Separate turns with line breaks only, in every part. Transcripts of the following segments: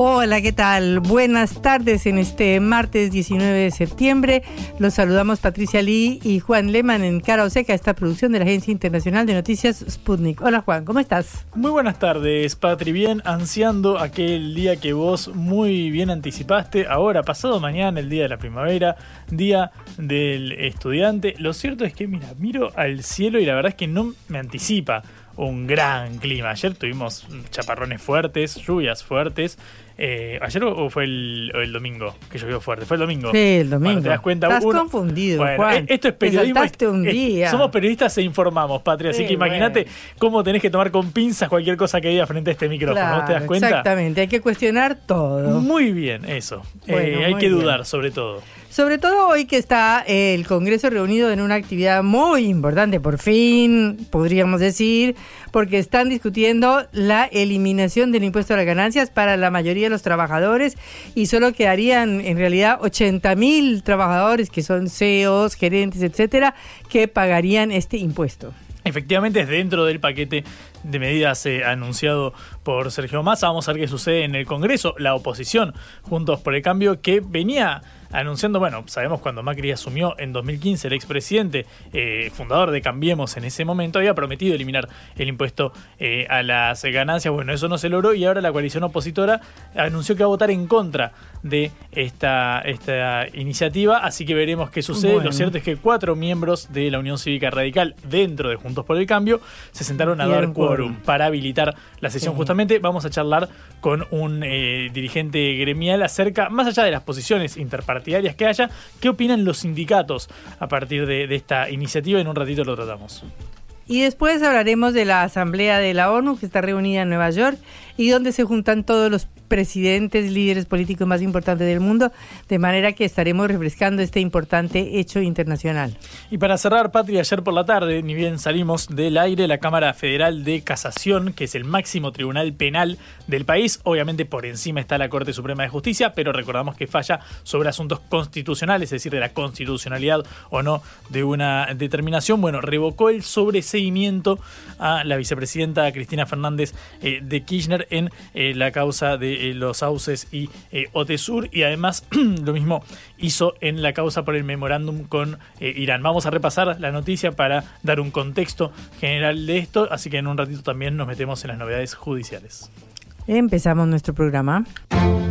Hola, ¿qué tal? Buenas tardes en este martes 19 de septiembre. Los saludamos Patricia Lee y Juan Lehmann en Cara o Seca, esta producción de la Agencia Internacional de Noticias Sputnik. Hola Juan, ¿cómo estás?
Muy buenas tardes, Patri. Bien, ansiando aquel día que vos muy bien anticipaste. Ahora, pasado mañana, el día de la primavera, día del estudiante. Lo cierto es que, mira, miro al cielo y la verdad es que no me anticipa un gran clima. Ayer tuvimos chaparrones fuertes, lluvias fuertes. Eh, ¿Ayer o fue el, el, domingo que llovió fuerte? Fue el domingo.
Sí, el domingo.
Bueno, te das cuenta.
Estás
uno,
confundido,
bueno,
Juan.
Esto es periodismo.
un día.
somos periodistas e informamos, Patria. Así
Sí,
que imagínate
bueno.
cómo tenés que tomar con pinzas cualquier cosa que diga frente a este micrófono.
Claro,
¿Te das cuenta?
Exactamente, hay que cuestionar todo.
Muy bien, eso.
Bueno,
Eh, hay que
bien.
dudar, sobre todo.
Sobre todo hoy que está eh, el Congreso reunido en una actividad muy importante, por fin, podríamos decir, porque están discutiendo la eliminación del impuesto a las ganancias para la mayoría los trabajadores y solo quedarían en realidad 80 mil trabajadores que son CEOs, gerentes, etcétera, que pagarían este impuesto.
Efectivamente, es dentro del paquete de medidas eh, anunciado por Sergio Massa. Vamos a ver qué sucede en el Congreso. La oposición, Juntos por el Cambio, que venía anunciando, bueno, sabemos cuando Macri asumió en 2015, el expresidente, eh, fundador de Cambiemos en ese momento, había prometido eliminar el impuesto eh, a las ganancias. Bueno, eso no se logró y ahora la coalición opositora anunció que va a votar en contra de esta, esta iniciativa, así que veremos qué sucede.
Bueno.
Lo cierto es que cuatro miembros de la Unión Cívica Radical dentro de Juntos por el Cambio se sentaron a dar quórum para habilitar la sesión.
Sí.
Justamente vamos a charlar con un eh, dirigente gremial acerca, más allá de las posiciones interpartidarias que haya, qué opinan los sindicatos a partir de, de esta iniciativa. En un ratito lo tratamos.
Y después hablaremos de la Asamblea de la ONU que está reunida en Nueva York y donde se juntan todos los presidentes, líderes políticos más importantes del mundo, de manera que estaremos refrescando este importante hecho internacional.
Y para cerrar, Patria, ayer por la tarde, ni bien salimos del aire, la Cámara Federal de Casación, que es el máximo tribunal penal del país, obviamente por encima está la Corte Suprema de Justicia, pero recordamos que falla sobre asuntos constitucionales, es decir, de la constitucionalidad o no de una determinación. Bueno, revocó el sobreseimiento a la vicepresidenta Cristina Fernández eh, de Kirchner en eh, la causa de eh, los sauces y Otesur y además lo mismo hizo en la causa por el memorándum con Irán. Vamos a repasar la noticia para dar un contexto general de esto, así que en un ratito también nos metemos en las novedades judiciales.
Empezamos nuestro programa.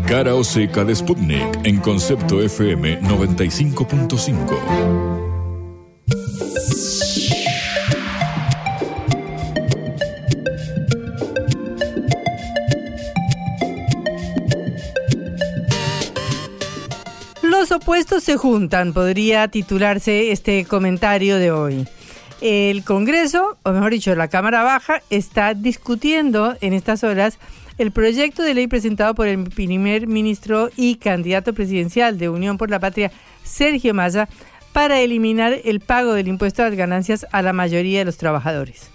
Cara o seca de Sputnik en Concepto FM 95.5.
Los opuestos se juntan, podría titularse este comentario de hoy. El Congreso, o mejor dicho, la Cámara Baja, está discutiendo en estas horas el proyecto de ley presentado por el primer ministro y candidato presidencial de Unión por la Patria, Sergio Massa, para eliminar el pago del impuesto a las ganancias a la mayoría de los trabajadores.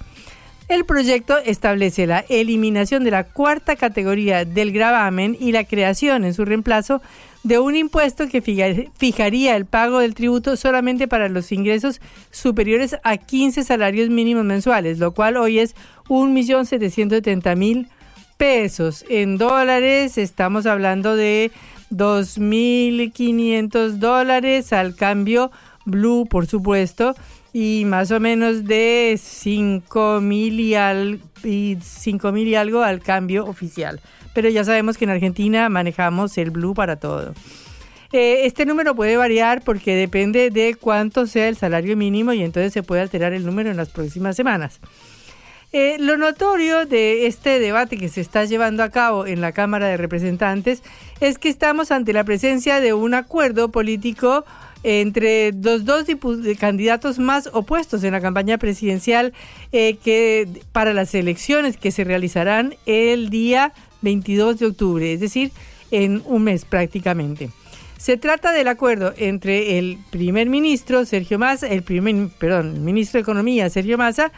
El proyecto establece la eliminación de la cuarta categoría del gravamen y la creación en su reemplazo de un impuesto que fija- fijaría el pago del tributo solamente para los ingresos superiores a 15 salarios mínimos mensuales, lo cual hoy es 1.770.000 pesos. En dólares estamos hablando de 2.500 dólares al cambio blue, por supuesto, y más o menos de 5.000 y, y 5.000 y algo al cambio oficial. pero ya sabemos que en Argentina manejamos el blue para todo. Eh, este número puede variar porque depende de cuánto sea el salario mínimo y entonces se puede alterar el número en las próximas semanas. Eh, lo notorio de este debate que se está llevando a cabo en la Cámara de Representantes es que estamos ante la presencia de un acuerdo político entre los dos candidatos más opuestos en la campaña presidencial eh, que para las elecciones que se realizarán el día 22 de octubre, es decir, en un mes prácticamente. Se trata del acuerdo entre el primer ministro Sergio Massa, el primer, perdón, el ministro de Economía Sergio Massa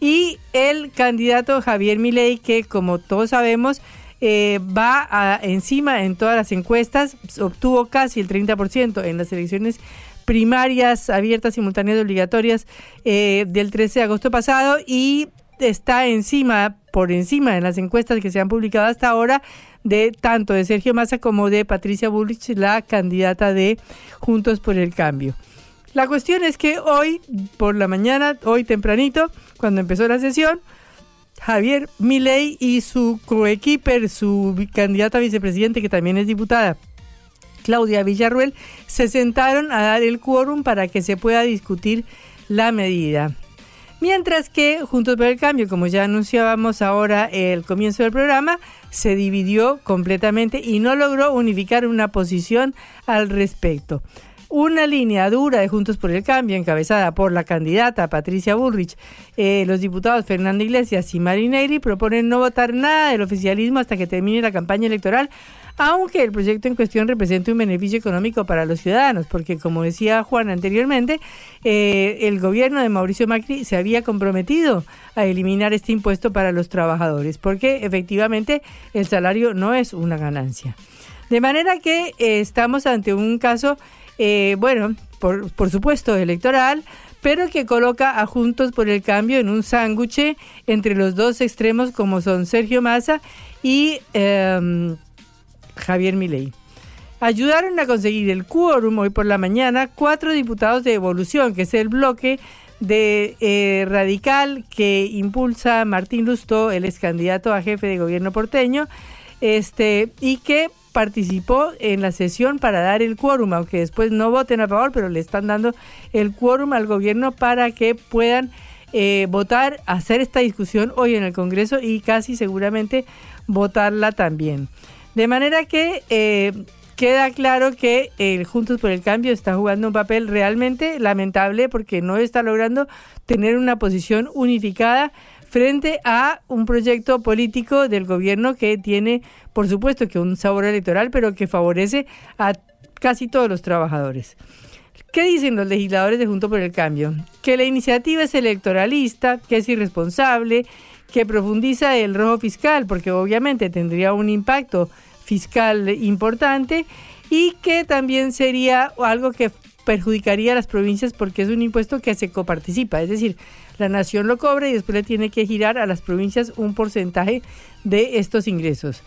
y el candidato Javier Milei que como todos sabemos eh, va encima en todas las encuestas, obtuvo casi el 30% en las elecciones primarias abiertas, simultáneas y obligatorias eh, del 13 de agosto pasado y está encima, por encima en las encuestas que se han publicado hasta ahora de tanto de Sergio Massa como de Patricia Bullrich, la candidata de Juntos por el Cambio. La cuestión es que hoy, por la mañana, hoy tempranito, cuando empezó la sesión, Javier Milei y su coequiper, su candidata a vicepresidente, que también es diputada, Claudia Villarruel, se sentaron a dar el quórum para que se pueda discutir la medida. Mientras que Juntos por el Cambio, como ya anunciábamos ahora el comienzo del programa, se dividió completamente y no logró unificar una posición al respecto. Una línea dura de Juntos por el Cambio, encabezada por la candidata Patricia Bullrich, eh, los diputados Fernando Iglesias y Marineri proponen no votar nada del oficialismo hasta que termine la campaña electoral aunque el proyecto en cuestión represente un beneficio económico para los ciudadanos, porque como decía Juan anteriormente, eh, el gobierno de Mauricio Macri se había comprometido a eliminar este impuesto para los trabajadores, porque efectivamente el salario no es una ganancia. De manera que eh, estamos ante un caso, eh, bueno, por, por supuesto electoral, pero que coloca a Juntos por el Cambio en un sándwich entre los dos extremos como son Sergio Massa y... Eh, Javier Milei. Ayudaron a conseguir el quórum hoy por la mañana cuatro diputados de Evolución, que es el bloque de eh, radical que impulsa Martín Lustó, el ex candidato a jefe de gobierno porteño, este, y que participó en la sesión para dar el quórum, aunque después no voten a favor, pero le están dando el quórum al gobierno para que puedan eh, votar, hacer esta discusión hoy en el Congreso y casi seguramente votarla también. De manera que eh, queda claro que el Juntos por el Cambio está jugando un papel realmente lamentable porque no está logrando tener una posición unificada frente a un proyecto político del gobierno que tiene, por supuesto, que un sabor electoral, pero que favorece a casi todos los trabajadores. ¿Qué dicen los legisladores de Juntos por el Cambio? Que la iniciativa es electoralista, que es irresponsable, que profundiza el rojo fiscal, porque obviamente tendría un impacto fiscal importante y que también sería algo que perjudicaría a las provincias porque es un impuesto que se coparticipa, es decir, la nación lo cobra y después le tiene que girar a las provincias un porcentaje de estos ingresos.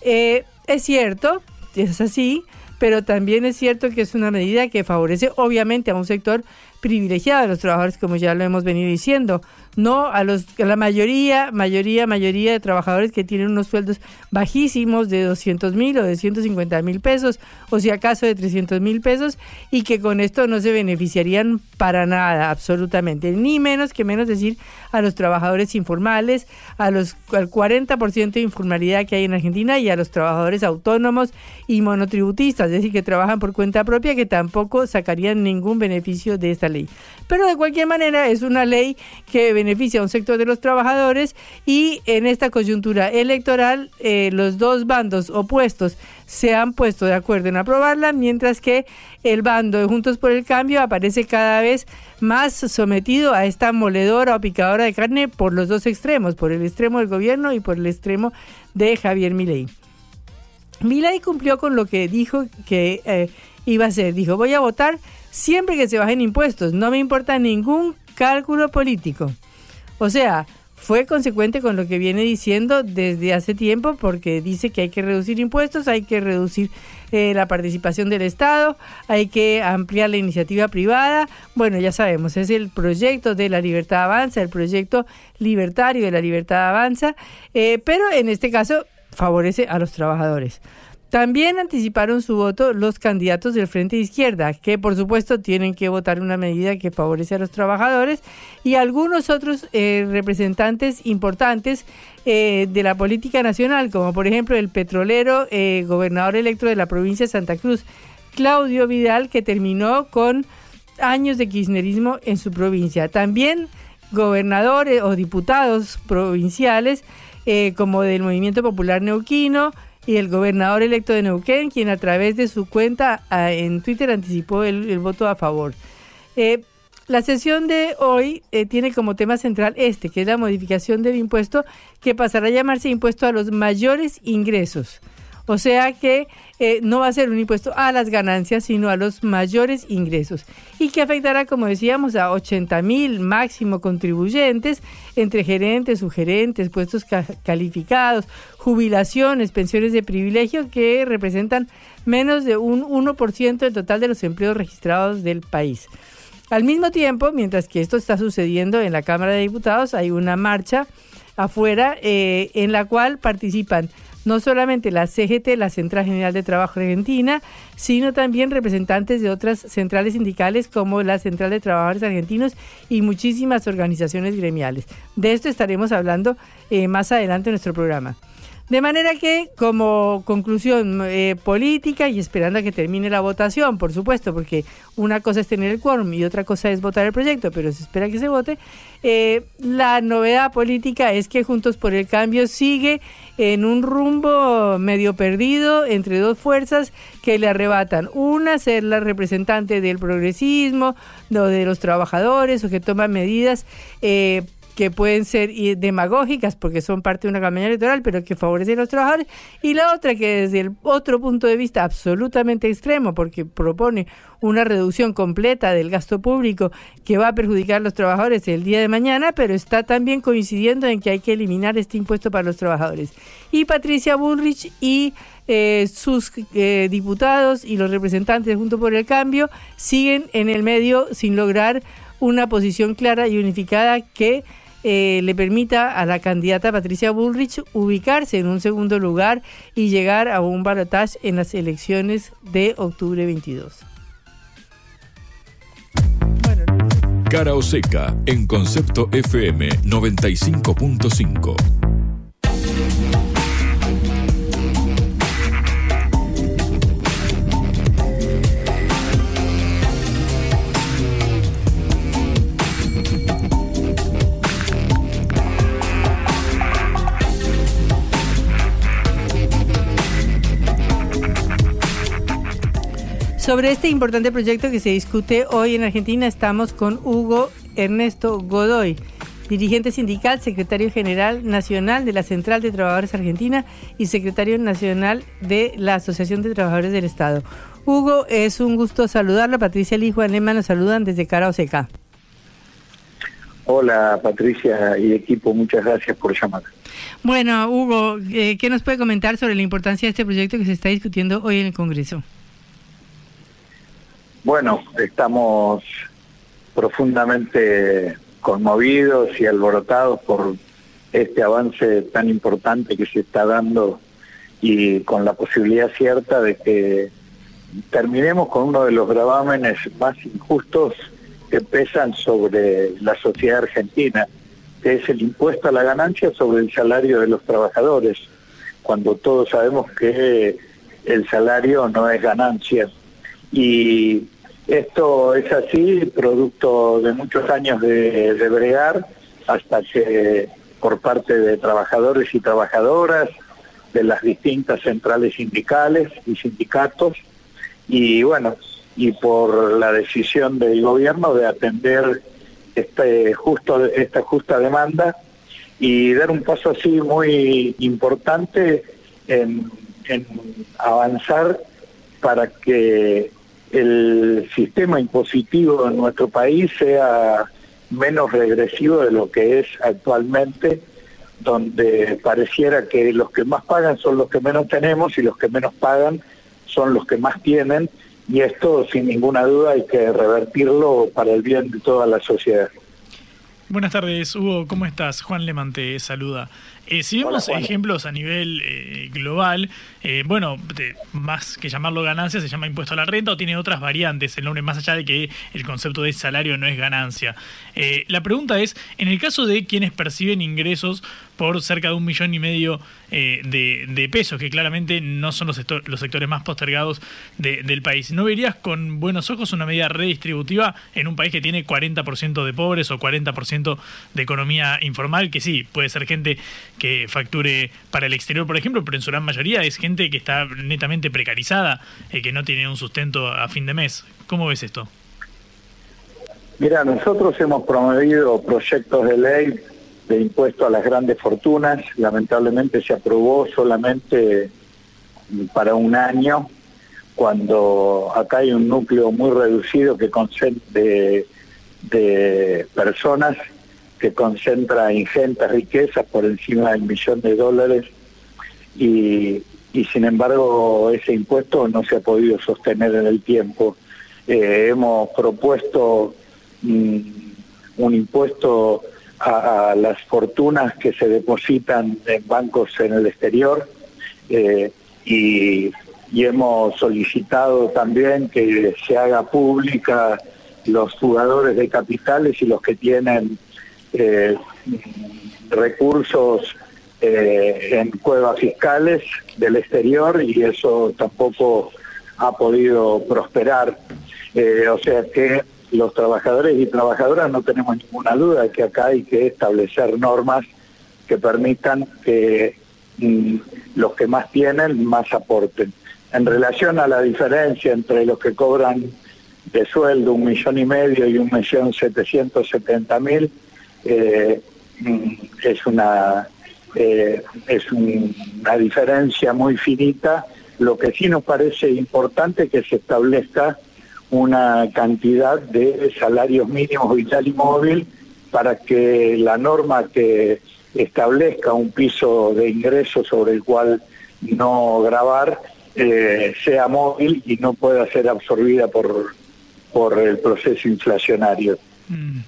Eh, es cierto, es así, pero también es cierto que es una medida que favorece obviamente a un sector privilegiado de los trabajadores, como ya lo hemos venido diciendo, no a los a la mayoría, mayoría, mayoría de trabajadores que tienen unos sueldos bajísimos de 200 mil o de 150 mil pesos, o si acaso de 300 mil pesos, y que con esto no se beneficiarían para nada, absolutamente, ni menos que menos decir a los trabajadores informales, a los al 40% de informalidad que hay en Argentina y a los trabajadores autónomos y monotributistas, es decir, que trabajan por cuenta propia, que tampoco sacarían ningún beneficio de esta ley. Pero de cualquier manera es una ley que beneficia a un sector de los trabajadores y en esta coyuntura electoral eh, los dos bandos opuestos se han puesto de acuerdo en aprobarla, mientras que el bando de Juntos por el Cambio aparece cada vez más sometido a esta moledora o picadora de carne por los dos extremos, por el extremo del gobierno y por el extremo de Javier Milei. Milei cumplió con lo que dijo que eh, iba a hacer. Dijo, voy a votar siempre que se bajen impuestos, no me importa ningún cálculo político. O sea, fue consecuente con lo que viene diciendo desde hace tiempo porque dice que hay que reducir impuestos, hay que reducir eh, la participación del Estado, hay que ampliar la iniciativa privada. Bueno, ya sabemos, es el proyecto de la libertad avanza, el proyecto libertario de la libertad avanza, eh, pero en este caso favorece a los trabajadores. También anticiparon su voto los candidatos del Frente de Izquierda, que por supuesto tienen que votar una medida que favorece a los trabajadores, y algunos otros eh, representantes importantes eh, de la política nacional, como por ejemplo el petrolero eh, gobernador electo de la provincia de Santa Cruz, Claudio Vidal, que terminó con años de kirchnerismo en su provincia. También gobernadores o diputados provinciales, como del Movimiento Popular Neuquino, y el gobernador electo de Neuquén, quien a través de su cuenta ah, en Twitter anticipó el, voto a favor. Eh, la sesión de hoy eh, tiene como tema central este, que es la modificación del impuesto que pasará a llamarse impuesto a los mayores ingresos. O sea que eh, no va a ser un impuesto a las ganancias, sino a los mayores ingresos. Y que afectará, como decíamos, a 80 mil máximo contribuyentes, entre gerentes, subgerentes, puestos calificados, jubilaciones, pensiones de privilegio, que representan menos de un 1% del total de los empleos registrados del país. Al mismo tiempo, mientras que esto está sucediendo en la Cámara de Diputados, hay una marcha afuera eh, en la cual participan no solamente la CGT, la Central General de Trabajo Argentina, sino también representantes de otras centrales sindicales como la Central de Trabajadores Argentinos y muchísimas organizaciones gremiales. De esto estaremos hablando eh, más adelante en nuestro programa. De manera que, como conclusión eh, política y esperando a que termine la votación, por supuesto, porque una cosa es tener el quórum y otra cosa es votar el proyecto, pero se espera que se vote, eh, la novedad política es que Juntos por el Cambio sigue en un rumbo medio perdido entre dos fuerzas que le arrebatan. Una, ser la representante del progresismo, de los trabajadores, o que toma medidas eh, que pueden ser demagógicas porque son parte de una campaña electoral, pero que favorecen a los trabajadores, y la otra que desde el otro punto de vista absolutamente extremo, porque propone una reducción completa del gasto público que va a perjudicar a los trabajadores el día de mañana, pero está también coincidiendo en que hay que eliminar este impuesto para los trabajadores. Y Patricia Bullrich y eh, sus eh, diputados y los representantes junto por el cambio siguen en el medio sin lograr una posición clara y unificada que eh, le permita a la candidata Patricia Bullrich ubicarse en un segundo lugar y llegar a un balotaje en las elecciones de octubre 22.
Cara o seca en concepto FM 95.5.
Sobre este importante proyecto que se discute hoy en Argentina estamos con Hugo Ernesto Godoy, dirigente sindical, secretario general nacional de la Central de Trabajadores Argentina y secretario nacional de la Asociación de Trabajadores del Estado. Hugo, es un gusto saludarlo. Patricia Lee y Juan Lema nos saludan desde Cara Oseca.
Hola Patricia y equipo, muchas gracias por llamar.
Bueno, Hugo, eh, ¿qué nos puede comentar sobre la importancia de este proyecto que se está discutiendo hoy en el Congreso?
Bueno, estamos profundamente conmovidos y alborotados por este avance tan importante que se está dando y con la posibilidad cierta de que terminemos con uno de los gravámenes más injustos que pesan sobre la sociedad argentina, que es el impuesto a la ganancia sobre el salario de los trabajadores, cuando todos sabemos que el salario no es ganancia. Y esto es así, producto de muchos años de, bregar, hasta que por parte de trabajadores y trabajadoras, de las distintas centrales sindicales y sindicatos, y bueno, y por la decisión del gobierno de atender este justo, esta justa demanda y dar un paso así muy importante en avanzar para que el sistema impositivo en nuestro país sea menos regresivo de lo que es actualmente, donde pareciera que los que más pagan son los que menos tenemos y los que menos pagan son los que más tienen, y esto sin ninguna duda hay que revertirlo para el bien de toda la sociedad.
Buenas tardes, Hugo, ¿cómo estás? Juan Lemante saluda. Eh, si vemos ejemplos a nivel eh, global, eh, bueno, más que llamarlo ganancia, se llama impuesto a la renta o tiene otras variantes el nombre, más allá de que el concepto de salario no es ganancia. la pregunta es, en el caso de quienes perciben ingresos por cerca de un millón y medio de, pesos, que claramente no son los, los sectores más postergados del país, ¿no verías con buenos ojos una medida redistributiva en un país que tiene 40% de pobres o 40% de economía informal? Que sí, puede ser gente que facture para el exterior, por ejemplo, pero en su gran mayoría es gente que está netamente precarizada, eh, que no tiene un sustento a fin de mes. ¿Cómo ves esto?
Mira, nosotros hemos promovido proyectos de ley de impuesto a las grandes fortunas. Lamentablemente se aprobó solamente para un año, cuando acá hay un núcleo muy reducido que de, de personas que concentra ingentes riquezas por encima del millón de dólares y, sin embargo ese impuesto no se ha podido sostener en el tiempo. Eh, hemos propuesto mm, un impuesto a, las fortunas que se depositan en bancos en el exterior eh, y, hemos solicitado también que se haga pública los jugadores de capitales y los que tienen eh, recursos eh, en cuevas fiscales del exterior y eso tampoco ha podido prosperar. O sea que los trabajadores y trabajadoras no tenemos ninguna duda que acá hay que establecer normas que permitan que mm, los que más tienen más aporten. En relación a la diferencia entre los que cobran de sueldo un millón y medio y un millón setecientos setenta mil, eh, mm, es una eh, es una diferencia muy finita. Lo que sí nos parece importante es que se establezca una cantidad de salarios mínimos vital y móvil para que la norma que establezca un piso de ingresos sobre el cual no grabar eh, sea móvil y no pueda ser absorbida por, por el proceso inflacionario. Mm.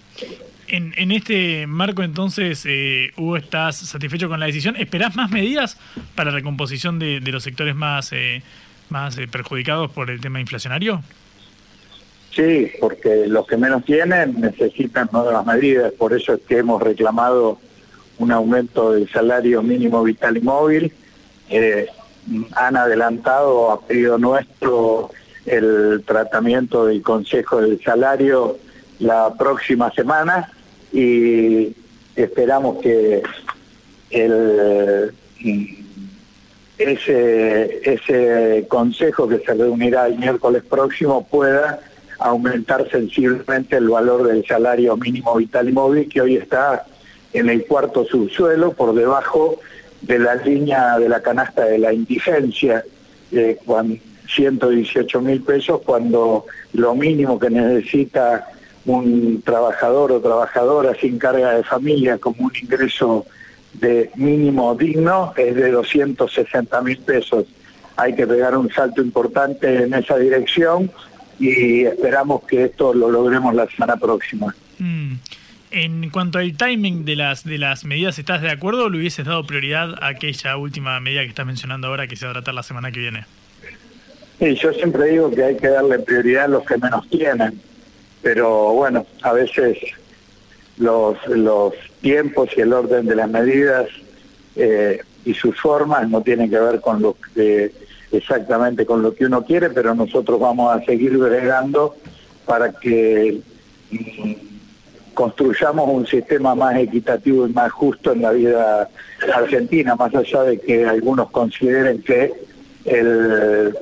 En, este marco, entonces, eh, Hugo, ¿estás satisfecho con la decisión? ¿Esperás más medidas para la recomposición de, los sectores más, eh, más eh, perjudicados por el tema inflacionario?
Sí, porque los que menos tienen necesitan nuevas medidas, por eso es que hemos reclamado un aumento del salario mínimo vital y móvil. han adelantado a pedido nuestro el tratamiento del Consejo del Salario la próxima semana y esperamos que ese, ese consejo que se reunirá el miércoles próximo pueda aumentar sensiblemente el valor del salario mínimo vital y móvil que hoy está en el cuarto subsuelo por debajo de la línea de la canasta de la indigencia, eh, 118 mil pesos, cuando lo mínimo que necesita un trabajador o trabajadora sin carga de familia como un ingreso de mínimo digno es de 260 mil pesos. Hay que pegar un salto importante en esa dirección y esperamos que esto lo logremos la semana próxima. Mm.
En cuanto al timing de las de las medidas, ¿estás de acuerdo o le hubieses dado prioridad a aquella última medida que estás mencionando ahora que se va a tratar la semana que viene?
Sí, yo siempre digo que hay que darle prioridad a los que menos tienen pero bueno, a veces los, los tiempos y el orden de las medidas eh, y sus formas no tienen que ver con lo que exactamente con lo que uno quiere, pero nosotros vamos a seguir bregando para que mm, construyamos un sistema más equitativo y más justo en la vida argentina, más allá de que algunos consideren que eh,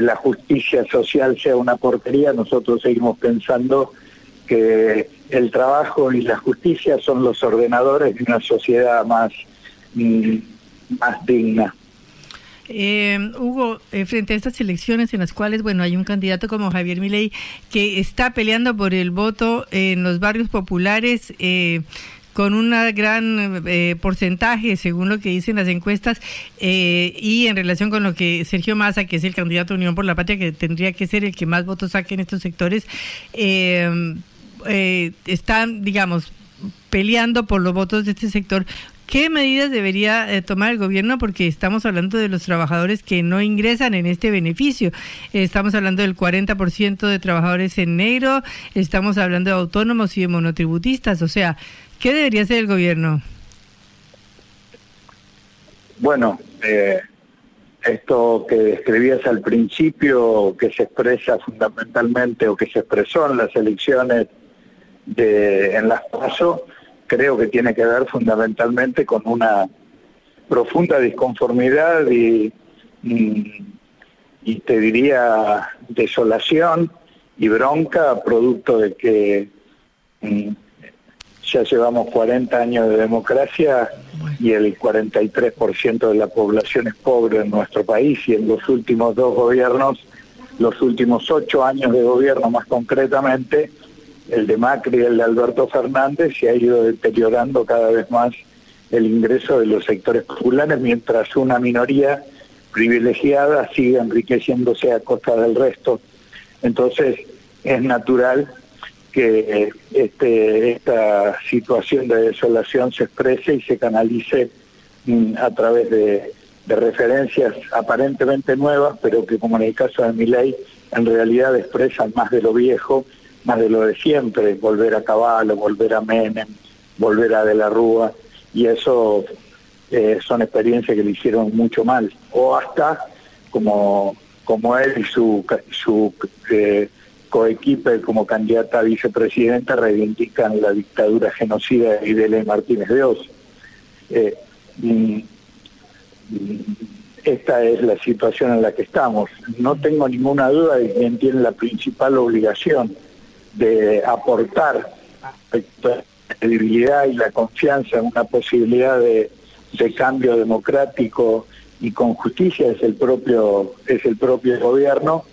la justicia social sea una porquería, nosotros seguimos pensando que el trabajo y la justicia son los ordenadores de una sociedad más, mm, más digna.
Eh, Hugo, eh, frente a estas elecciones en las cuales, bueno, hay un candidato como Javier Milei que está peleando por el voto en los barrios populares, eh, con un gran eh, porcentaje, según lo que dicen las encuestas, eh, y en relación con lo que Sergio Massa, que es el candidato de Unión por la Patria, que tendría que ser el que más votos saque en estos sectores, eh, están, digamos, peleando por los votos de este sector. ¿Qué medidas debería eh, tomar el gobierno? Porque estamos hablando de los trabajadores que no ingresan en este beneficio. estamos hablando del 40% de trabajadores en negro, estamos hablando de autónomos y de monotributistas. O sea, ¿qué debería hacer el gobierno?
Bueno, eh, esto que describías al principio, que se expresa fundamentalmente o que se expresó en las elecciones de, en las PASO, creo que tiene que ver fundamentalmente con una profunda disconformidad y, y, te diría desolación y bronca producto de que mm, ya llevamos 40 años de democracia y el 43% de la población es pobre en nuestro país y en los últimos dos gobiernos, los últimos ocho años de gobierno más concretamente, el de Macri el de Alberto Fernández, se ha ido deteriorando cada vez más el ingreso de los sectores populares, mientras una minoría privilegiada sigue enriqueciéndose a costa del resto. Entonces, es natural que este, esta situación de desolación se exprese y se canalice mm, a través de, referencias aparentemente nuevas, pero que como en el caso de Miley, en realidad expresan más de lo viejo, más de lo de siempre, volver a Caballo, volver a Menem, volver a De la Rúa, y eso eh, son experiencias que le hicieron mucho mal, o hasta como, como él y su, su eh, coequipe como candidata a vicepresidenta reivindican la dictadura genocida de Idele Martínez de Oz. Eh, mm, esta es la situación en la que estamos. No tengo ninguna duda de quien tiene la principal obligación de aportar la credibilidad y la confianza en una posibilidad de, de cambio democrático y con justicia es el propio es el propio gobierno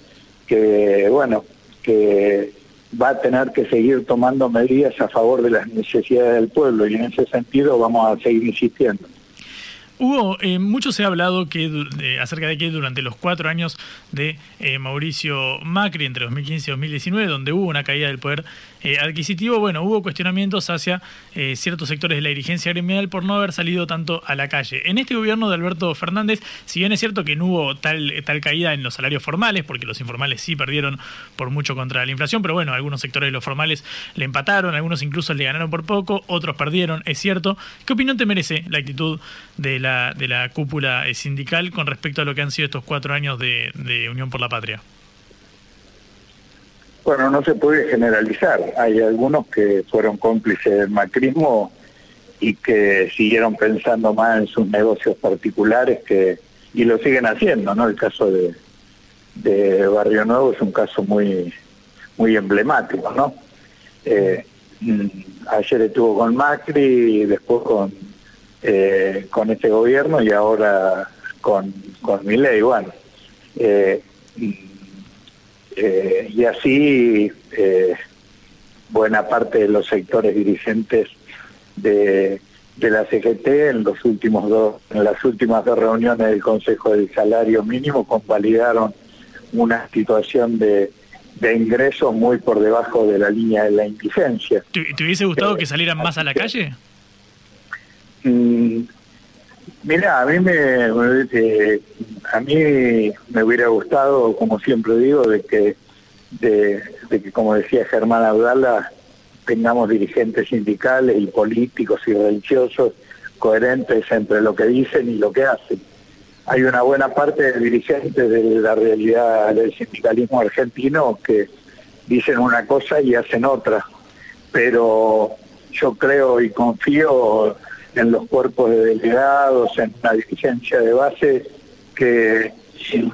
que bueno que va a tener que seguir tomando medidas a favor de las necesidades del pueblo y en ese sentido vamos a seguir insistiendo.
Hugo, eh, mucho se ha hablado que, acerca de que durante los cuatro años de eh, Mauricio Macri, entre 2015 y 2019, donde hubo una caída del poder eh, adquisitivo, bueno, hubo cuestionamientos hacia ciertos sectores de la dirigencia gremial por no haber salido tanto a la calle. En este gobierno de Alberto Fernández, si bien es cierto que no hubo tal, tal caída en los salarios formales, porque los informales sí perdieron por mucho contra la inflación, pero bueno, algunos sectores de los formales le empataron, algunos incluso le ganaron por poco, otros perdieron, es cierto. ¿Qué opinión te merece la actitud de la de la cúpula eh, sindical con respecto a lo que han sido estos cuatro años de, Unión por la Patria?
Bueno, no se puede generalizar. Hay algunos que fueron cómplices del macrismo y que siguieron pensando más en sus negocios particulares que y lo siguen haciendo, ¿no? El caso de, Barrio Nuevo es un caso muy muy emblemático, ¿no? Eh, mm, ayer estuvo con Macri después con eh, con este gobierno y ahora con, con. Bueno, eh, eh, y así buena parte de los sectores dirigentes de, de la CGT en los últimos dos, en las últimas dos reuniones del Consejo del Salario Mínimo convalidaron una situación de, de ingresos muy por debajo de la línea de la indigencia.
¿Te, hubiese gustado que salieran más a la calle?
Mira, a mí me, a mí me hubiera gustado, como siempre digo, de que, de, que como decía Germán Abdala, tengamos dirigentes sindicales y políticos y religiosos coherentes entre lo que dicen y lo que hacen. Hay una buena parte de dirigentes de la realidad del sindicalismo argentino que dicen una cosa y hacen otra, pero yo creo y confío en los cuerpos de delegados, en una dirigencia de base que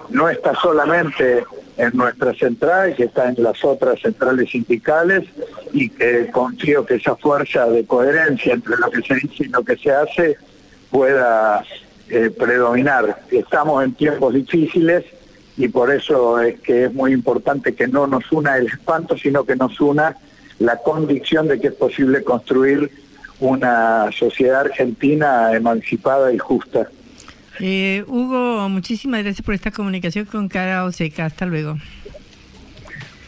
no está solamente en nuestra central, que está en las otras centrales sindicales y que confío que esa fuerza de coherencia entre lo que se dice y lo que se hace pueda eh, predominar. Estamos en tiempos difíciles y por eso es que es muy importante que no nos una el espanto, sino que nos una la convicción de que es posible construir una sociedad argentina emancipada y justa.
Eh, Hugo, muchísimas gracias por esta comunicación con Cara Oseca. Hasta luego.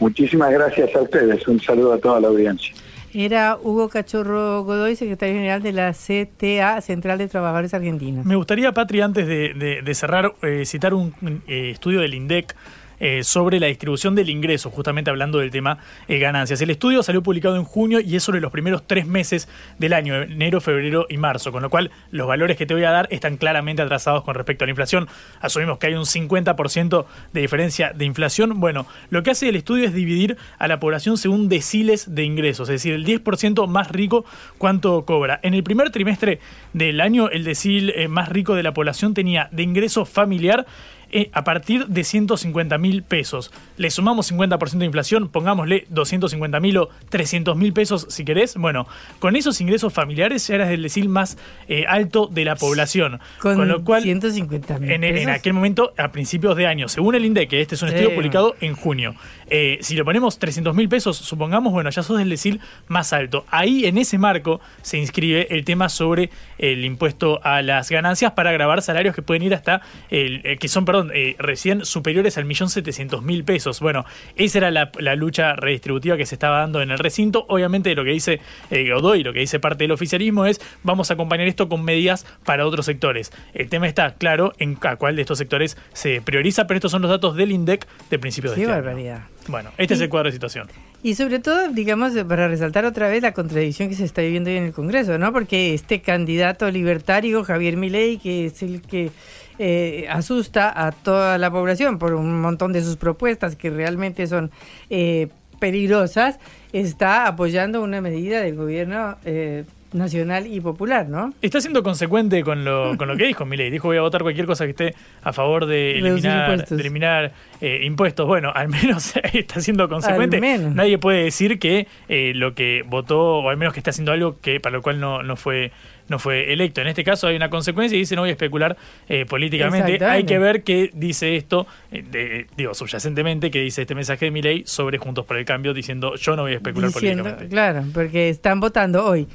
Muchísimas gracias a ustedes. Un saludo a toda la audiencia.
Era Hugo Cachorro Godoy, secretario general de la CTA, Central de Trabajadores Argentinos.
Me gustaría, Patri, antes de, cerrar, eh, citar un eh, estudio del INDEC eh, sobre la distribución del ingreso, justamente hablando del tema eh, ganancias. El estudio salió publicado en junio y es sobre los primeros tres meses del año, enero, febrero y marzo, con lo cual los valores que te voy a dar están claramente atrasados con respecto a la inflación. Asumimos que hay un 50% de diferencia de inflación. Bueno, lo que hace el estudio es dividir a la población según deciles de ingresos, es decir, el 10% más rico cuánto cobra. En el primer trimestre del año, el decil eh, más rico de la población tenía de ingreso familiar eh, a partir de 150 mil pesos. Le sumamos 50% de inflación, pongámosle 250 mil o 300 mil pesos si querés. Bueno, con esos ingresos familiares ya eras el decil más eh, alto de la población.
Con, lo cual, 150
mil. En, aquel momento, a principios de año, según el INDEC, este es un estudio publicado en junio. Eh, si lo ponemos 300 mil pesos, supongamos, bueno, ya sos el decil más alto. Ahí, en ese marco, se inscribe el tema sobre el impuesto a las ganancias para grabar salarios que pueden ir hasta, el, que son, perdón, eh, recién superiores al millón setecientos mil pesos. Bueno, esa era la, lucha redistributiva que se estaba dando en el recinto. Obviamente lo que dice eh, Godoy, lo que dice parte del oficialismo es vamos a acompañar esto con medidas para otros sectores. El tema está claro en a cuál de estos sectores se prioriza, pero estos son los datos del INDEC de principios de este
barbaridad.
Bueno, este es el cuadro de situación.
Y sobre todo, digamos, para resaltar otra vez la contradicción que se está viviendo hoy en el Congreso, ¿no? Porque este candidato libertario, Javier Milei, que es el que eh, asusta a toda la población por un montón de sus propuestas que realmente son eh, peligrosas, está apoyando una medida del gobierno eh, nacional y popular, ¿no?
Está siendo consecuente con lo, con lo que dijo Milei. Dijo voy a votar cualquier cosa que esté a favor de eliminar, impuestos. eliminar impuestos. Bueno, al menos está siendo consecuente. Nadie puede decir que lo que votó, o al menos que está haciendo algo que para lo cual no, no fue no fue electo. En este caso hay una consecuencia y dice no voy a especular eh, políticamente. Hay que ver qué dice esto, eh, digo, subyacentemente, que dice este mensaje de mi ley sobre Juntos por el Cambio diciendo yo no voy a especular políticamente.
Claro, porque están votando hoy.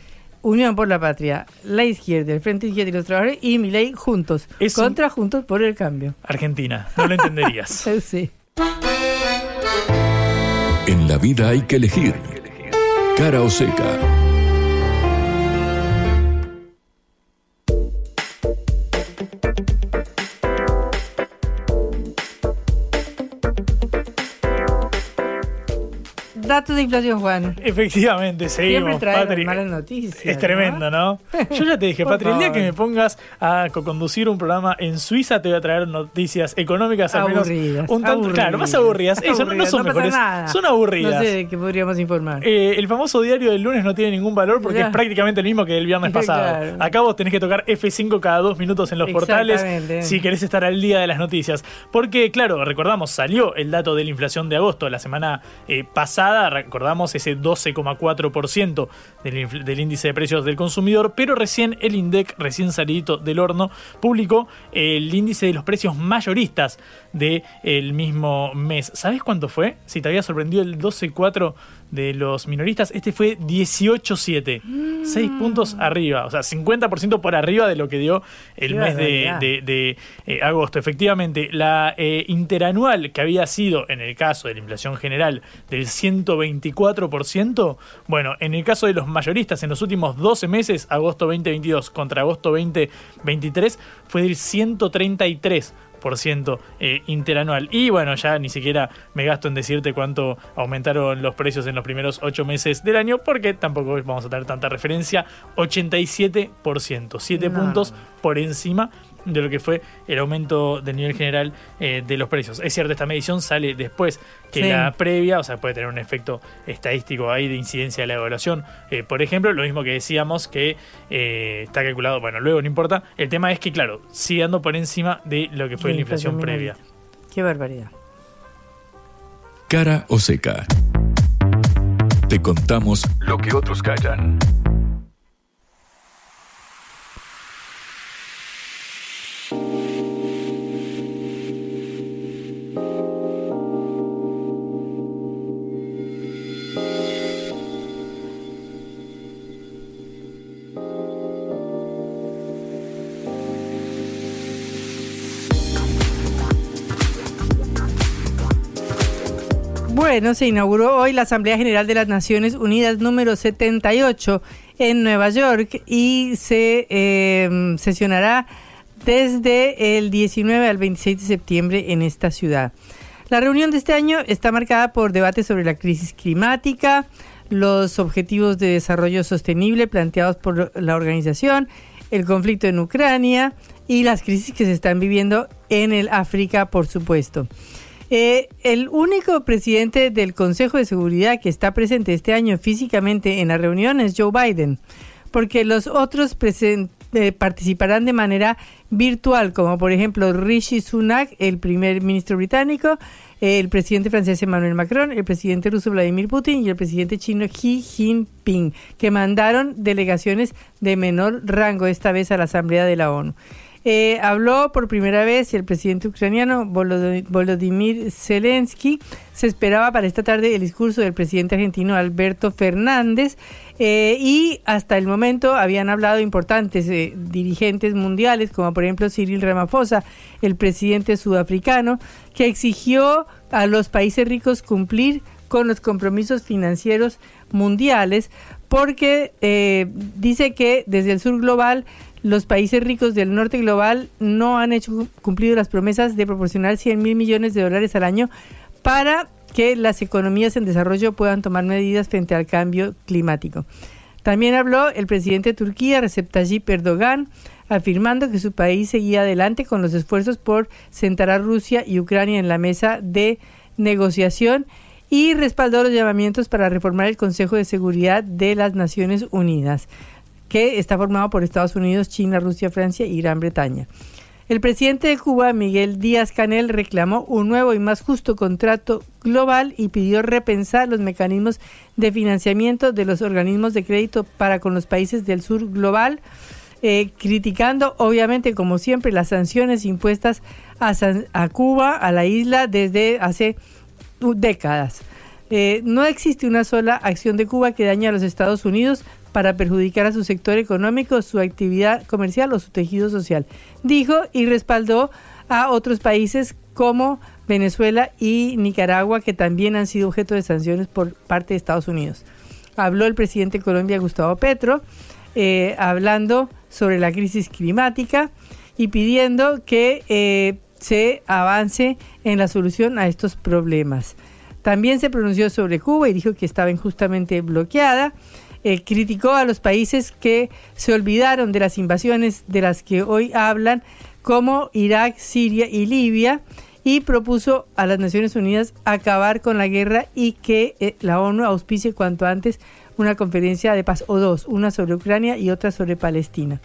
Unión por la Patria, la izquierda, el Frente Izquierda y los Trabajadores y mi ley juntos. contra Juntos por el Cambio.
Argentina, no lo entenderías.
sí.
En la vida hay que elegir. Cara o seca.
thank you datos de inflación, Juan.
Efectivamente, seguimos,
Patri. malas noticias.
Es tremendo, ¿no? Yo ya te dije, Patri, el día que me pongas a conducir un programa en Suiza, te voy a traer noticias económicas al menos un tanto. Claro, más aburridas. Eso, no son mejores. Son aburridas.
No sé de qué podríamos informar.
Eh, el famoso diario del lunes no tiene ningún valor porque es prácticamente el mismo que el viernes pasado. Acá vos tenés que tocar F5 cada dos minutos en los portales si querés estar al día de las noticias. Porque, claro, recordamos, salió el dato de la inflación de agosto la semana eh, recordamos ese 12,4% del, del, índice de precios del consumidor, pero recién el INDEC, recién salidito del horno, publicó el índice de los precios mayoristas del mismo mes. ¿Sabes cuánto fue? Si te había sorprendido el 12,4% de los minoristas, este fue 18-7. 6 mm. puntos arriba, o sea, 50% por arriba de lo que dio el mes de, eh, agosto. Efectivamente, la eh, interanual que había sido, en el caso de la inflación general, del 124%, bueno, en el caso de los mayoristas, en los últimos 12 meses, agosto 2022 contra agosto 2023, fue del 133% eh, interanual. Y bueno, ya ni siquiera me gasto en decirte cuánto aumentaron los precios en los primeros 8 meses del año, porque tampoco vamos a tener tanta referencia. 87%, 7 puntos por encima de lo que fue el aumento del nivel general eh, de los precios. Es cierto, esta medición sale después que la previa, o sea, puede tener un efecto estadístico ahí de incidencia de la evaluación. Eh, por ejemplo, lo mismo que decíamos que eh, está calculado, bueno, luego no importa. El tema es que, claro, sigue dando por encima de lo que fue la inflación previa.
Qué barbaridad.
Cara o seca. Te contamos lo que otros callan.
Se inauguró hoy la Asamblea General de las Naciones Unidas número 78 en Nueva York y se eh, sesionará desde el 19 al 26 de septiembre en esta ciudad. La reunión de este año está marcada por debates sobre la crisis climática, los objetivos de desarrollo sostenible planteados por la organización, el conflicto en Ucrania y las crisis que se están viviendo en el África, por supuesto. Eh, el único presidente del Consejo de Seguridad que está presente este año físicamente en la reunión es Joe Biden, porque los otros eh, participarán de manera virtual, como por ejemplo Rishi Sunak, el primer ministro británico, el presidente francés Emmanuel Macron, el presidente ruso Vladimir Putin y el presidente chino Xi Jinping, que mandaron delegaciones de menor rango esta vez a la Asamblea de la ONU. Eh, habló por primera vez el presidente ucraniano Volodymyr Zelensky. Se esperaba para esta tarde el discurso del presidente argentino Alberto Fernández. Eh, y hasta el momento habían hablado importantes eh, dirigentes mundiales, como por ejemplo Cyril Ramaphosa, el presidente sudafricano, que exigió a los países ricos cumplir con los compromisos financieros mundiales, porque dice que desde el sur global los países ricos del norte global no han hecho cumplido las promesas de proporcionar 100 mil millones de dólares al año para que las economías en desarrollo puedan tomar medidas frente al cambio climático. También habló el presidente de Turquía, Recep Tayyip Erdogan, afirmando que su país seguía adelante con los esfuerzos por sentar a Rusia y Ucrania en la mesa de negociación y respaldó los llamamientos para reformar el Consejo de Seguridad de las Naciones Unidas que está formado por Estados Unidos, China, Rusia, Francia y Gran Bretaña. El presidente de Cuba, Miguel Díaz Canel, reclamó un nuevo y más justo contrato global y pidió repensar los mecanismos de financiamiento de los organismos de crédito para con los países del sur global, eh, criticando obviamente como siempre las sanciones impuestas a, a Cuba, a la isla, desde hace décadas. Eh, no existe una sola acción de Cuba que dañe a los Estados Unidos, para perjudicar a su sector económico, su actividad comercial o su tejido social. Dijo y respaldó a otros países como Venezuela y Nicaragua, que también han sido objeto de sanciones por parte de Estados Unidos. Habló el presidente de Colombia, Gustavo Petro, eh, hablando sobre la crisis climática y pidiendo que eh, se avance en la solución a estos problemas. También se pronunció sobre Cuba y dijo que estaba injustamente bloqueada eh, criticó a los países que se olvidaron de las invasiones de las que hoy hablan, como Irak, Siria y Libia, y propuso a las Naciones Unidas acabar con la guerra y que eh, la ONU auspicie cuanto antes una conferencia de paz o dos, una sobre Ucrania y otra sobre Palestina.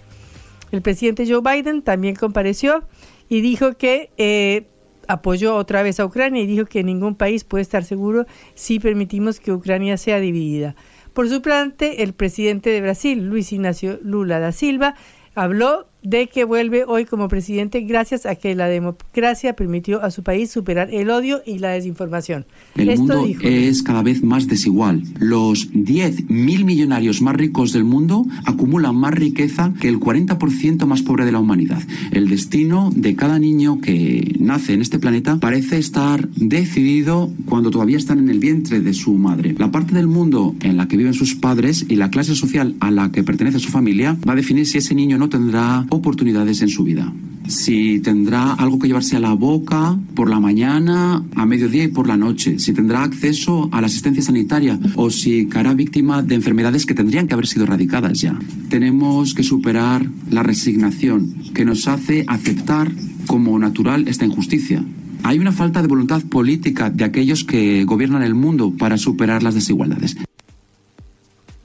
El presidente Joe Biden también compareció y dijo que eh, apoyó otra vez a Ucrania y dijo que ningún país puede estar seguro si permitimos que Ucrania sea dividida. Por su parte, el presidente de Brasil, Luis Ignacio Lula da Silva, habló de que vuelve hoy como presidente gracias a que la democracia permitió a su país superar el odio y la desinformación.
El mundo es cada vez más desigual. Los 10 mil millonarios más ricos del mundo acumulan más riqueza que el 40% más pobre de la humanidad. El destino de cada niño que nace en este planeta parece estar decidido cuando todavía están en el vientre de su madre. La parte del mundo en la que viven sus padres y la clase social a la que pertenece su familia va a definir si ese niño no tendrá oportunidades en su vida. Si tendrá algo que llevarse a la boca por la mañana, a mediodía y por la noche. Si tendrá acceso a la asistencia sanitaria o si caerá víctima de enfermedades que tendrían que haber sido erradicadas ya. Tenemos que superar la resignación que nos hace aceptar como natural esta injusticia. Hay una falta de voluntad política de aquellos que gobiernan el mundo para superar las desigualdades.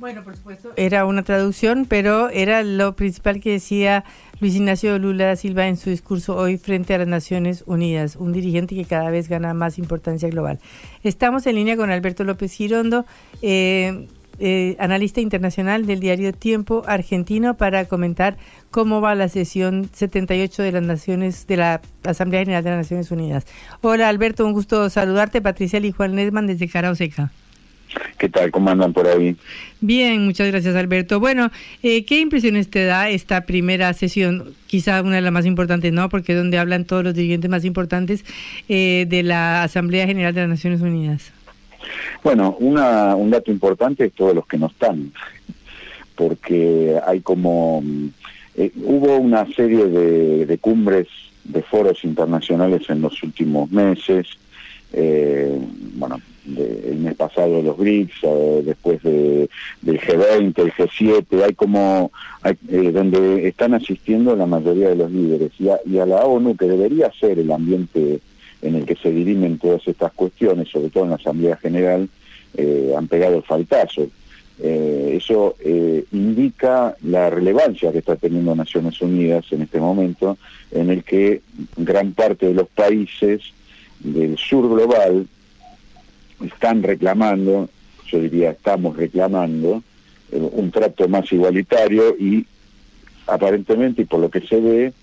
Bueno, por supuesto, era una traducción, pero era lo principal que decía Luis Ignacio Lula da Silva en su discurso hoy frente a las Naciones Unidas, un dirigente que cada vez gana más importancia global. Estamos en línea con Alberto López Girondo, eh, eh, analista internacional del diario Tiempo argentino, para comentar cómo va la sesión 78 de las Naciones de la Asamblea General de las Naciones Unidas. Hola Alberto, un gusto saludarte. Patricia y Juan Nesman desde Cara Seca.
¿Qué tal? ¿Cómo andan por ahí?
Bien, muchas gracias Alberto. Bueno, eh, ¿qué impresiones te da esta primera sesión? Quizá una de las más importantes, ¿no? Porque es donde hablan todos los dirigentes más importantes eh, de la Asamblea General de las Naciones Unidas.
Bueno, una, un dato importante es todos los que no están, porque hay como... Eh, hubo una serie de, de, cumbres, de foros internacionales en los últimos meses, eh, bueno, de, el mes pasado los BRICS, eh, después de, del G20, el G7, hay como, hay, eh, donde están asistiendo la mayoría de los líderes, y a, la ONU, que debería ser el ambiente en el que se dirimen todas estas cuestiones, sobre todo en la Asamblea General, eh, han pegado el faltazo. Eh, eso indica la relevancia que está teniendo Naciones Unidas en este momento, en el que gran parte de los países del sur global están reclamando, yo diría estamos reclamando, eh, un trato más igualitario y aparentemente y por lo que se ve,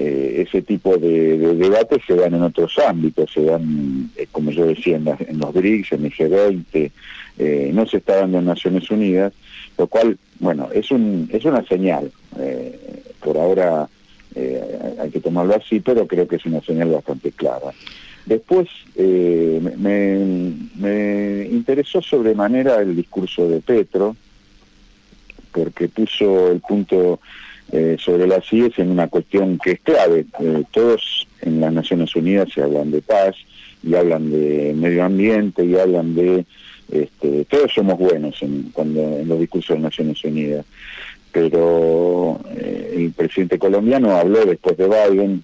eh, ese tipo de, de, debates se dan en otros ámbitos, se dan, eh, como yo decía, en, la, en, los BRICS, en el G20, eh, no se está dando en Naciones Unidas, lo cual, bueno, es, un, es una señal. Por ahora hay que tomarlo así, pero creo que es una señal bastante clara. Después me, me interesó sobremanera el discurso de Petro, porque puso el punto eh, sobre las CIES en una cuestión que es clave. Eh, todos en las Naciones Unidas se hablan de paz y hablan de medio ambiente y hablan de... Este, todos somos buenos en, cuando, en los discursos de Naciones Unidas, pero eh, el presidente colombiano habló después de Biden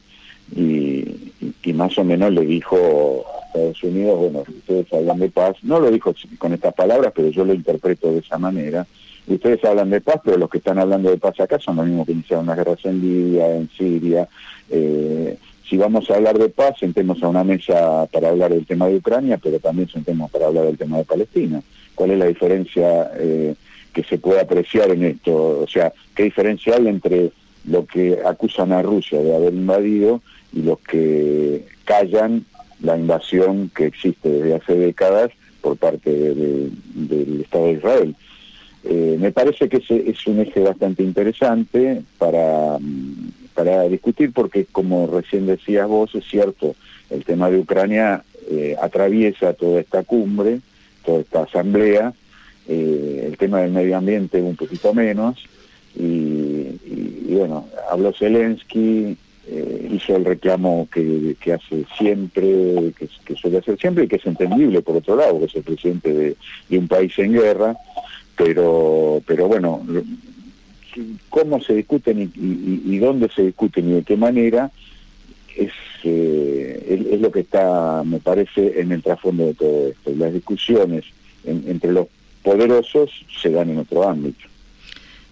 y, y, más o menos le dijo a Estados Unidos, bueno, ustedes hablan de paz, no lo dijo con estas palabras, pero yo lo interpreto de esa manera, ustedes hablan de paz, pero los que están hablando de paz acá son los mismos que iniciaron las guerras en Libia, en Siria. Eh, si vamos a hablar de paz, sentemos a una mesa para hablar del tema de Ucrania, pero también sentemos para hablar del tema de Palestina. ¿Cuál es la diferencia eh, que se puede apreciar en esto? O sea, ¿qué diferencia hay entre lo que acusan a Rusia de haber invadido y los que callan la invasión que existe desde hace décadas por parte de, de, del Estado de Israel? Eh, me parece que ese es un eje bastante interesante para, para discutir porque, como recién decías vos, es cierto, el tema de Ucrania eh, atraviesa toda esta cumbre, toda esta asamblea, eh, el tema del medio ambiente un poquito menos, y, bueno, habló Zelensky, eh, hizo el reclamo que, hace siempre, que, suele hacer siempre y que es entendible por otro lado, que es el presidente de, un país en guerra, pero pero bueno cómo se discuten y, dónde se discuten y de qué manera es, eh, es, lo que está, me parece, en el trasfondo de todo esto. Las discusiones en, entre los poderosos se dan en otro ámbito.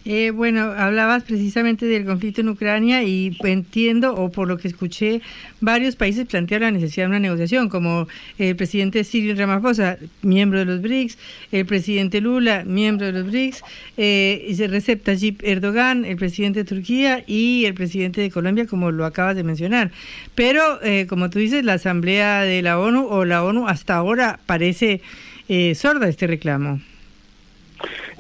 Eh, bueno, hablabas precisamente del conflicto en Ucrania y entiendo, o por lo que escuché, varios países plantearon la necesidad de una negociación, como el presidente Cyril Ramaphosa, miembro de los BRICS, el presidente Lula, miembro de los BRICS, eh, Recep Tayyip Erdogan, el presidente de Turquía y el presidente de Colombia, como lo acabas de mencionar. Pero, eh, como tú dices, la Asamblea de la ONU o la ONU hasta ahora parece eh, sorda este reclamo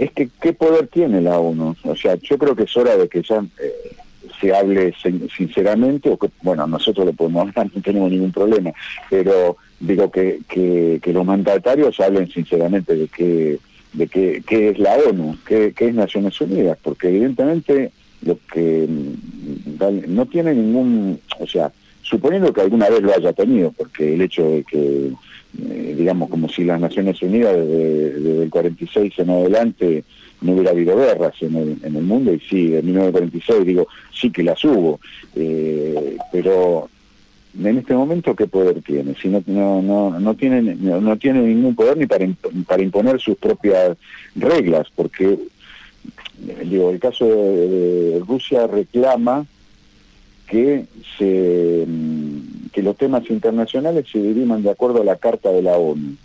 es que qué poder tiene la ONU. O sea, yo creo que es hora de que ya eh, se hable sinceramente, o que, bueno, nosotros lo podemos hablar, no tenemos ningún problema, pero digo que, que, que los mandatarios hablen sinceramente de qué de qué, qué es la ONU, qué, qué es Naciones Unidas, porque evidentemente lo que mm, no tiene ningún, o sea, suponiendo que alguna vez lo haya tenido, porque el hecho de que eh, digamos, como si las Naciones Unidas desde, el 46 en adelante no hubiera habido guerras en el, en el mundo, y sí, en 1946 digo, sí que las hubo, eh, pero en este momento qué poder tiene si no no no no tiene no, no tiene ningún poder ni para para imponer sus propias reglas porque digo el caso de, de Rusia reclama que se que los temas internacionales se diriman de acuerdo a la Carta de la ONU.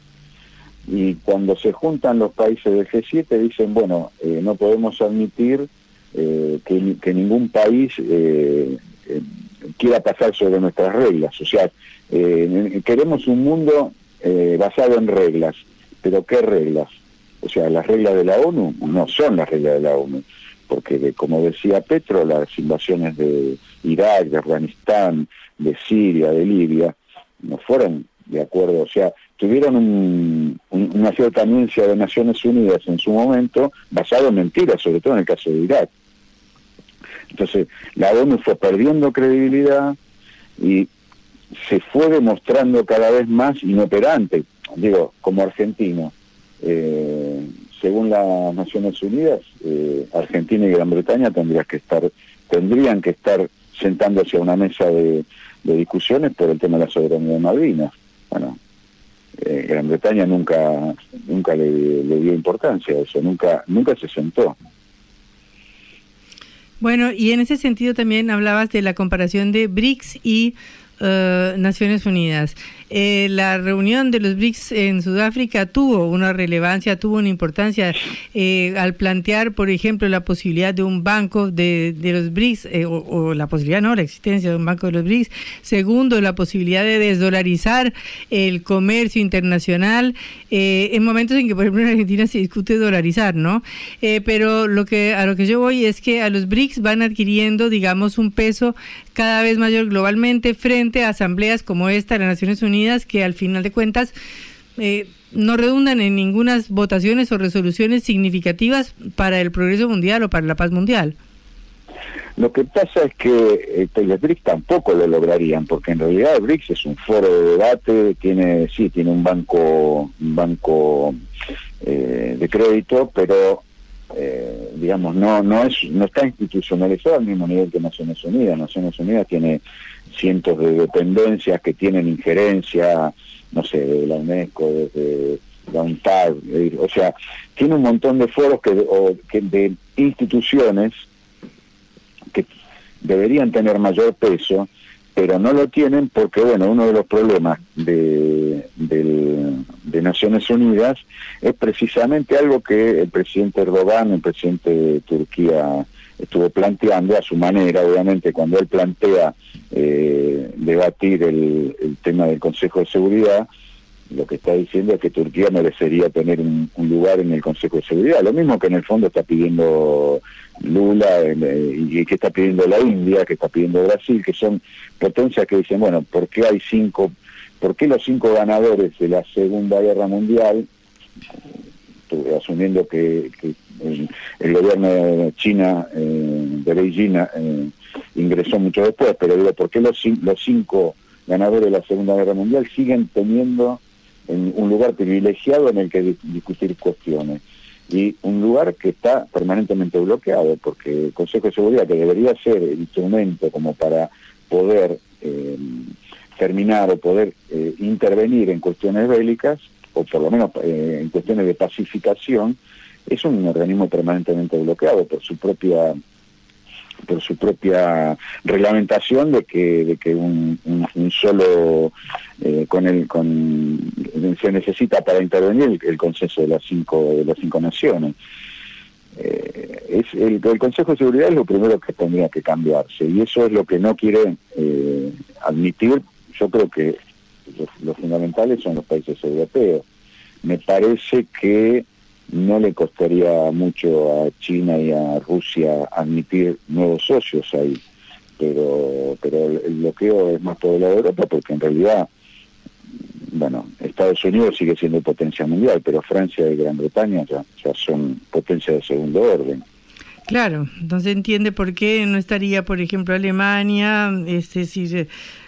Y cuando se juntan los países del G7 dicen, bueno, eh, no podemos admitir eh, que, que, ningún país eh, quiera pasar sobre nuestras reglas. O sea, queremos un mundo basado en reglas. ¿Pero qué reglas? O sea, las reglas de la ONU no son las reglas de la ONU porque como decía Petro, las invasiones de Irak, de Afganistán, de Siria, de Libia, no fueron de acuerdo, o sea, tuvieron un, una cierta anuncia de Naciones Unidas en su momento basado en mentiras, sobre todo en el caso de Irak. Entonces, la ONU fue perdiendo credibilidad y se fue demostrando cada vez más inoperante. Digo, como argentino, eh, según las Naciones Unidas, eh, Argentina y Gran Bretaña tendrían que estar, tendrían que estar sentándose a una mesa de, discusiones por el tema de la soberanía de Malvinas. Bueno, eh, Gran Bretaña nunca nunca le, dio importancia a eso, nunca nunca se sentó.
Bueno, y en ese sentido también hablabas de la comparación de BRICS y eh, Naciones Unidas. Eh, la reunión de los BRICS en Sudáfrica tuvo una relevancia, tuvo una importancia eh, al plantear, por ejemplo, la posibilidad de un banco de, los BRICS, o, la posibilidad, no, la existencia de un banco de los BRICS. Segundo, la posibilidad de desdolarizar el comercio internacional en momentos en que, por ejemplo, en Argentina se discute dolarizar, ¿no? pero lo que a lo que yo voy es que a los BRICS van adquiriendo, digamos, un peso cada vez mayor globalmente frente a asambleas como esta de las Naciones Unidas que al final de cuentas eh, no redundan en ninguna votaciones o resoluciones significativas para el progreso mundial o para la paz mundial.
Lo que pasa es que eh, los BRICS tampoco lo lograrían, porque en realidad el BRICS es un foro de debate, tiene sí tiene un banco un banco eh, de crédito, pero eh, digamos, no, no, es, no está institucionalizado al mismo nivel que Naciones Unidas. Naciones Unidas tiene cientos de dependencias que tienen injerencia, no sé, de la UNESCO, desde la UNTAD, o sea, tiene un montón de foros que, o, que de instituciones que deberían tener mayor peso pero no lo tienen porque, bueno, uno de los problemas de, de, Naciones Unidas es precisamente algo que el presidente Erdogan, el presidente de Turquía, estuvo planteando a su manera, obviamente, cuando él plantea eh, debatir el, el tema del Consejo de Seguridad, lo que está diciendo es que Turquía merecería tener un, lugar en el Consejo de Seguridad, lo mismo que en el fondo está pidiendo Lula eh, y que está pidiendo la India, que está pidiendo Brasil, que son potencias que dicen, bueno, ¿por qué hay cinco, por qué los cinco ganadores de la Segunda Guerra Mundial, asumiendo que, el, gobierno de China, eh, de Beijing, eh, ingresó mucho después, pero digo, ¿por qué los, cinco ganadores de la Segunda Guerra Mundial siguen teniendo en un lugar privilegiado en el que discutir cuestiones y un lugar que está permanentemente bloqueado porque el Consejo de Seguridad que debería ser el instrumento como para poder eh, terminar o poder eh, intervenir en cuestiones bélicas o por lo menos eh, en cuestiones de pacificación es un organismo permanentemente bloqueado por su propia por su propia reglamentación de que de que un, solo eh, con el con se necesita para intervenir el, consenso de las cinco de las cinco naciones. Eh, es el, Consejo de Seguridad es lo primero que tendría que cambiarse y eso es lo que no quiere eh, admitir. Yo creo que los fundamentales son los países europeos. Me parece que no le costaría mucho a China y a Rusia admitir nuevos socios ahí, pero, pero el bloqueo es más por de Europa porque en realidad, bueno, Estados Unidos sigue siendo potencia mundial, pero Francia y Gran Bretaña ya, ya son potencias de segundo orden.
Claro, entonces entiende por qué no estaría, por ejemplo, Alemania, es decir,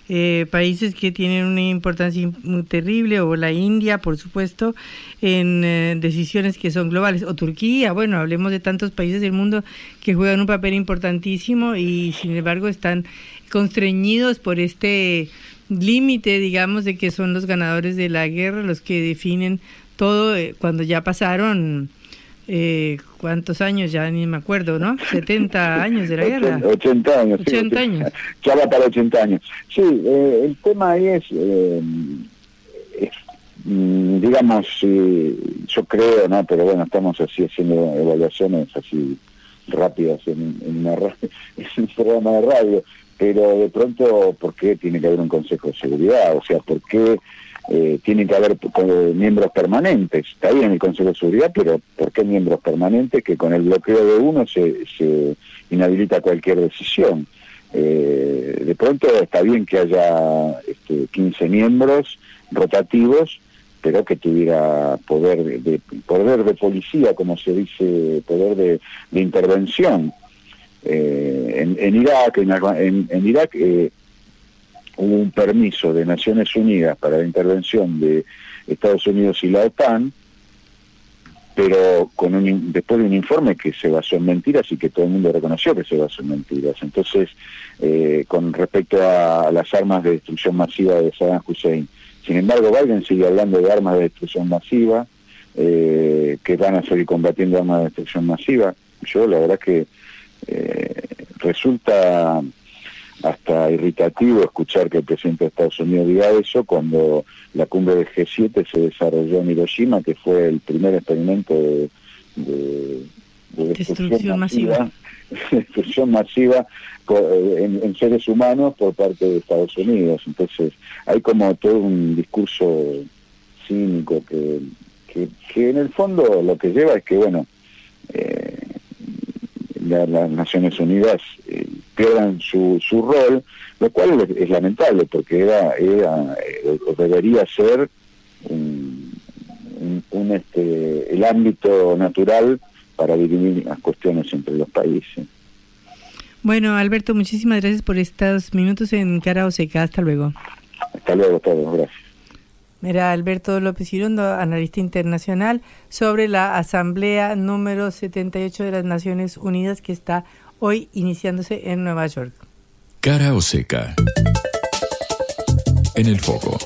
eh, países que tienen una importancia muy terrible, o la India, por supuesto, en eh, decisiones que son globales, o Turquía, bueno, hablemos de tantos países del mundo que juegan un papel importantísimo y sin embargo están constreñidos por este límite, digamos, de que son los ganadores de la guerra los que definen todo eh, cuando ya pasaron eh, ¿cuántos años? Ya ni me acuerdo, ¿no? 70 años de la guerra.
80 años.
80 años.
Ya va para 80 años. Sí, eh, el tema ahí es, eh, mm, digamos, yo creo, ¿no? Pero bueno, estamos así haciendo evaluaciones así rápidas en, en, una, en un programa de radio, pero de pronto, ¿por qué tiene que haber un Consejo de Seguridad? O sea, ¿por qué eh, tiene que haber miembros permanentes. Está bien el Consejo de Seguridad, pero ¿por qué miembros permanentes que con el bloqueo de uno se, se inhabilita cualquier decisión? Eh, de pronto está bien que haya este, 15 miembros rotativos, pero que tuviera poder de, poder de policía, como se dice, poder de, intervención. Eh, en, Irak, en, Irak eh, hubo un permiso de Naciones Unidas para la intervención de Estados Unidos y la OTAN, pero con un, después de un informe que se basó en mentiras y que todo el mundo reconoció que se basó en mentiras. Entonces, eh, con respecto a las armas de destrucción masiva de Saddam Hussein, sin embargo, Biden sigue hablando de armas de destrucción masiva, eh, que van a seguir combatiendo armas de destrucción masiva. Yo la verdad que eh, resulta hasta irritativo escuchar que el presidente de Estados Unidos diga eso cuando la cumbre del G7 se desarrolló en Hiroshima, que fue el primer experimento de,
destrucción, masiva,
destrucción masiva eh, en, seres humanos por parte de Estados Unidos. Entonces hay como todo un discurso cínico que, que, en el fondo lo que lleva es que, bueno, eh, las Naciones Unidas eh, pierdan su, su rol, lo cual es, lamentable porque era, era eh, o debería ser un, un, este, el ámbito natural para dirimir las cuestiones entre los países.
Bueno, Alberto, muchísimas gracias por estos minutos en Cara Oseca. Hasta luego.
Hasta luego, todos. Gracias.
Mira, Alberto López Irondo, analista internacional, sobre la Asamblea número 78 de las Naciones Unidas que está hoy iniciándose en Nueva York.
Cara o seca. En el foco.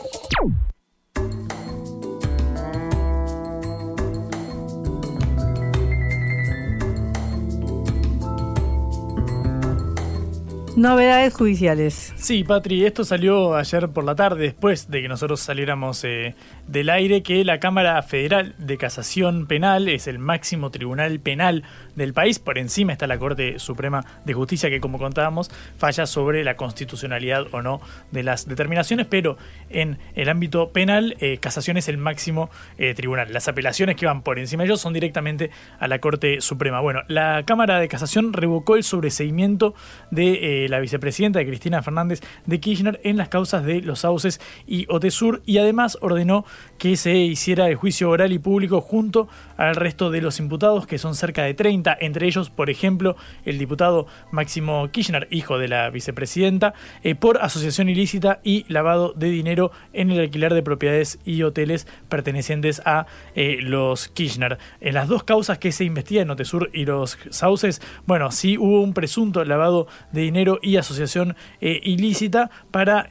Novedades judiciales.
Sí, Patri, esto salió ayer por la tarde, después de que nosotros saliéramos eh, del aire, que la Cámara Federal de Casación Penal es el máximo tribunal penal del país. Por encima está la Corte Suprema de Justicia, que como contábamos, falla sobre la constitucionalidad o no de las determinaciones, pero en el ámbito penal, eh, casación es el máximo eh, tribunal. Las apelaciones que van por encima de ellos son directamente a la Corte Suprema. Bueno, la Cámara de Casación revocó el sobreseimiento de la vicepresidenta de Cristina Fernández de Kirchner en las causas de los sauces y Otesur y además ordenó que se hiciera el juicio oral y público junto al resto de los imputados, que son cerca de 30, entre ellos, por ejemplo, el diputado Máximo Kirchner, hijo de la vicepresidenta, eh, por asociación ilícita y lavado de dinero en el alquiler de propiedades y hoteles pertenecientes a eh, los Kirchner. En las dos causas que se investigan, Otesur y los sauces, bueno, sí hubo un presunto lavado de dinero y asociación eh, ilícita para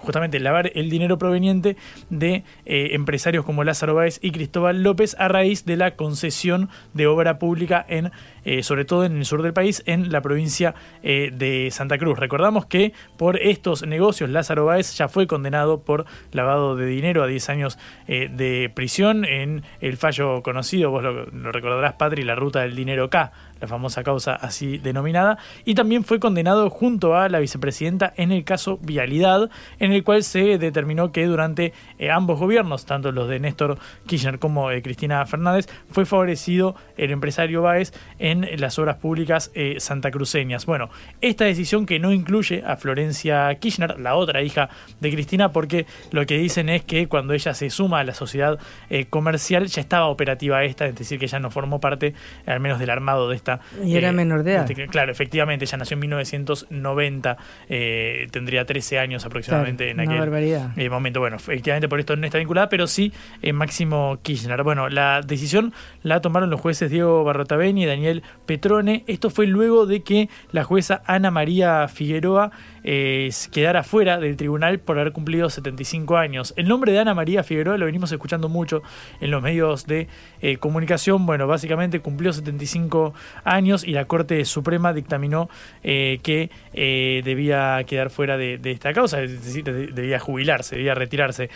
justamente lavar el dinero proveniente de empresarios como Lázaro Báez y Cristóbal López a raíz de la concesión de obra pública en sobre todo en el sur del país, en la provincia de Santa Cruz. Recordamos que por estos negocios Lázaro Báez ya fue condenado por lavado de dinero a 10 años de prisión en el fallo conocido, vos lo, lo recordarás, Patri, la ruta del dinero K, la famosa causa así denominada, y también fue condenado junto a la vicepresidenta en el caso Vialidad, en el cual se determinó que durante eh, ambos gobiernos, tanto los de Néstor Kirchner como de Cristina Fernández, fue favorecido el empresario Báez en las obras públicas eh, santacruceñas. Bueno, esta decisión que no incluye a Florencia Kirchner, la otra hija de Cristina, porque lo que dicen es que cuando ella se suma a la sociedad eh, comercial ya estaba operativa esta, es decir, que ya no formó parte al menos del armado de esta
y era eh, menor de edad.
Este, claro, efectivamente, ella nació en 1990, eh, tendría 13 años aproximadamente en aquel eh, momento. Bueno, efectivamente por esto no está vinculada, pero sí Máximo Kirchner. Bueno, la decisión la tomaron los jueces Diego Barrotaveni y Daniel Petrone. Esto fue luego de que la jueza Ana María Figueroa quedara fuera del tribunal por haber cumplido 75 años. El nombre de Ana María Figueroa lo venimos escuchando mucho en los medios de comunicación. Bueno, básicamente cumplió 75 años y la Corte Suprema dictaminó eh, que eh, debía quedar fuera de, esta causa, debía jubilarse, debía retirarse.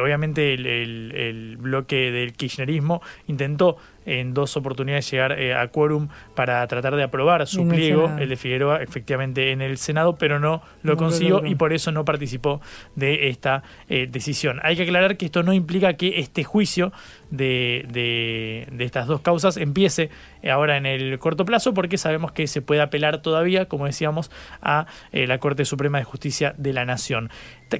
obviamente el, bloque del kirchnerismo intentó en dos oportunidades llegar eh, a quórum para tratar de aprobar su pliego, el, de Figueroa, efectivamente en el Senado, pero no lo consiguió y por eso no participó de esta decisión. Hay que aclarar que esto no implica que este juicio de, de, estas dos causas empiece ahora en el corto plazo porque sabemos que se puede apelar todavía, como decíamos, a eh, la Corte Suprema de Justicia de la Nación.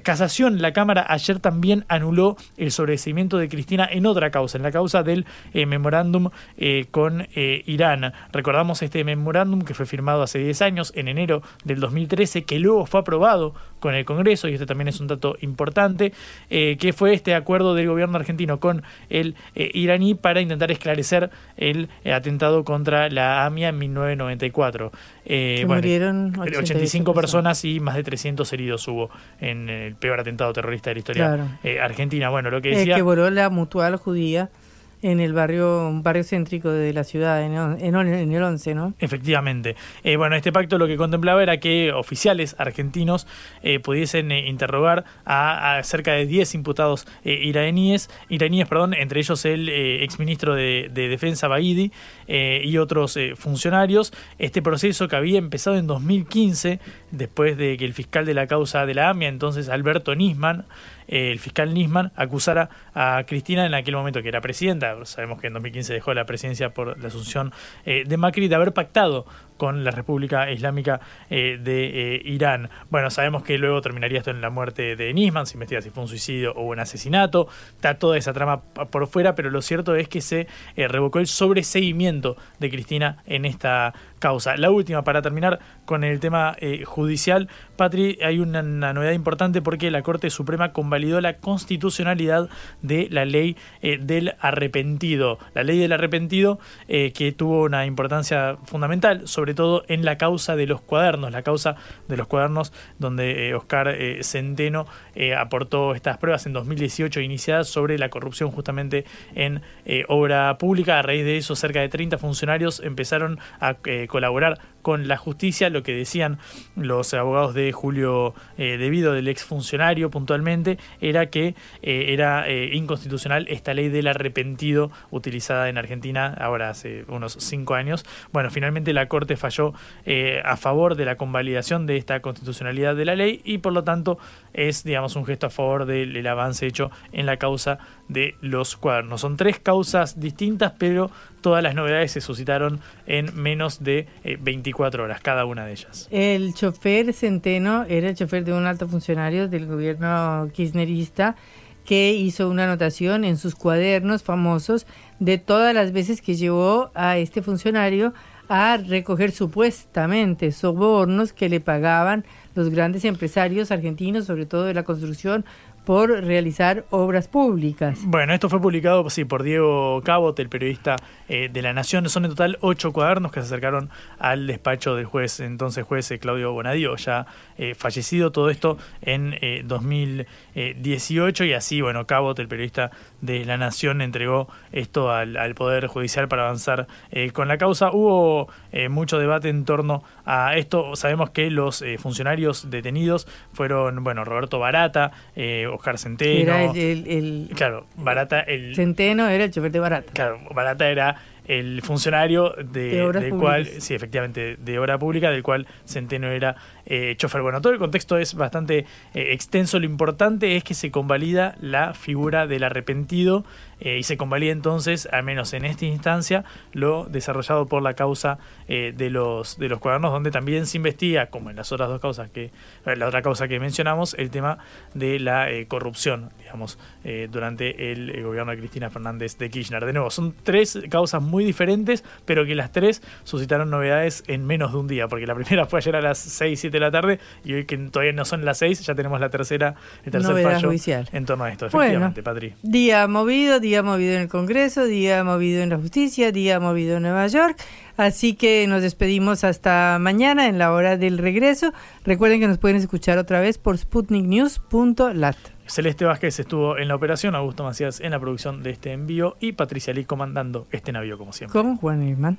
Casación, la Cámara ayer también anuló el sobreseimiento de Cristina en otra causa, en la causa del eh, memorándum eh, con eh, Irán. Recordamos este memorándum que fue firmado hace 10 años, en enero del 2013, que luego fue aprobado con el Congreso, y este también es un dato importante, que fue este acuerdo del gobierno argentino con el iraní para intentar esclarecer el atentado contra la AMIA en 1994.
murieron
85 personas y más de 300 heridos hubo en el peor atentado terrorista de la historia argentina. Bueno, lo que decía...
que voló la mutual judía en el barrio, un barrio céntrico de la ciudad, en, el 11, ¿no?
Efectivamente. Eh, bueno, este pacto lo que contemplaba era que oficiales argentinos eh, pudiesen eh, interrogar a, cerca de 10 imputados iraníes, iraníes, perdón, entre ellos el exministro de, de Defensa Baidi y otros funcionarios. Este proceso que había empezado en 2015, después de que el fiscal de la causa de la AMIA, entonces Alberto Nisman, el fiscal Nisman acusara a Cristina en aquel momento que era presidenta, sabemos que en 2015 dejó la presidencia por la asunción eh, de Macri, de haber pactado con la República Islámica eh, de eh, Irán. Bueno, sabemos que luego terminaría esto en la muerte de Nisman, se investiga si fue un suicidio o un asesinato, está toda esa trama por fuera, pero lo cierto es que se revocó el sobreseguimiento de Cristina en esta causa. La última, para terminar con el tema judicial, Patri, hay una, novedad importante porque la Corte Suprema convalidó la constitucionalidad de la ley del arrepentido. La ley del arrepentido que tuvo una importancia fundamental sobre todo en la causa de los cuadernos, la causa de los cuadernos donde eh, Oscar eh, Centeno eh, aportó estas pruebas en 2018 iniciadas sobre la corrupción justamente en obra pública. A raíz de eso, cerca de 30 funcionarios empezaron a colaborar con la justicia. Lo que decían los abogados de Julio Debido, del exfuncionario puntualmente, era que era inconstitucional esta ley del arrepentido utilizada en Argentina ahora hace unos cinco años. Bueno, finalmente la Corte falló eh, a favor de la convalidación de esta constitucionalidad de la ley y por lo tanto es, digamos, un gesto a favor del, avance hecho en la causa de los cuadernos. Son tres causas distintas, pero todas las novedades se suscitaron en menos de 24 eh, horas, cada una de ellas.
El chofer Centeno era el chofer de un alto funcionario del gobierno kirchnerista que hizo una anotación en sus cuadernos famosos de todas las veces que llevó a este funcionario a recoger supuestamente sobornos que le pagaban los grandes empresarios argentinos, sobre todo de la construcción, por realizar obras públicas.
Bueno, esto fue publicado sí, por Diego Cabot, el periodista eh, de La Nación. Son en total ocho cuadernos que se acercaron al despacho del juez, entonces juez eh, Claudio Bonadío, ya eh, fallecido. Todo esto en 2018 y así, bueno, Cabot, el periodista de La Nación, entregó esto al, al Poder Judicial para avanzar con la causa. Hubo mucho debate en torno a esto. Sabemos que los funcionarios detenidos fueron, bueno, Roberto Barata, Oscar Centeno.
Era el,
Claro, Barata. El,
Centeno era el chofer de Barata.
Claro, Barata era el funcionario de, del cual, sí, efectivamente, de obra pública, del cual Centeno era eh, chofer. Bueno, todo el contexto es bastante eh, extenso. Lo importante es que se convalida la figura del arrepentido eh, y se convalida entonces, al menos en esta instancia, lo desarrollado por la causa de los de los cuadernos, donde también se investiga, como en las otras dos causas que la otra causa que mencionamos, el tema de la corrupción, digamos, durante el, gobierno de Cristina Fernández de Kirchner. De nuevo, son tres causas muy diferentes, pero que las tres suscitaron novedades en menos de un día, porque la primera fue ayer a las 6, 7 de la tarde y hoy que todavía no son las 6, ya tenemos la tercera, el tercer fallo en torno a esto, efectivamente, Patri.
Día movido, día movido en el Congreso, día movido en la justicia, día movido en Nueva York. Así que nos despedimos hasta mañana en la hora del regreso. Recuerden que nos pueden escuchar otra vez por sputniknews.lat.
Celeste Vázquez estuvo en la operación, Augusto Macías en la producción de este envío y Patricia Lee comandando este navío como siempre.
¿Cómo, Juan Irmán?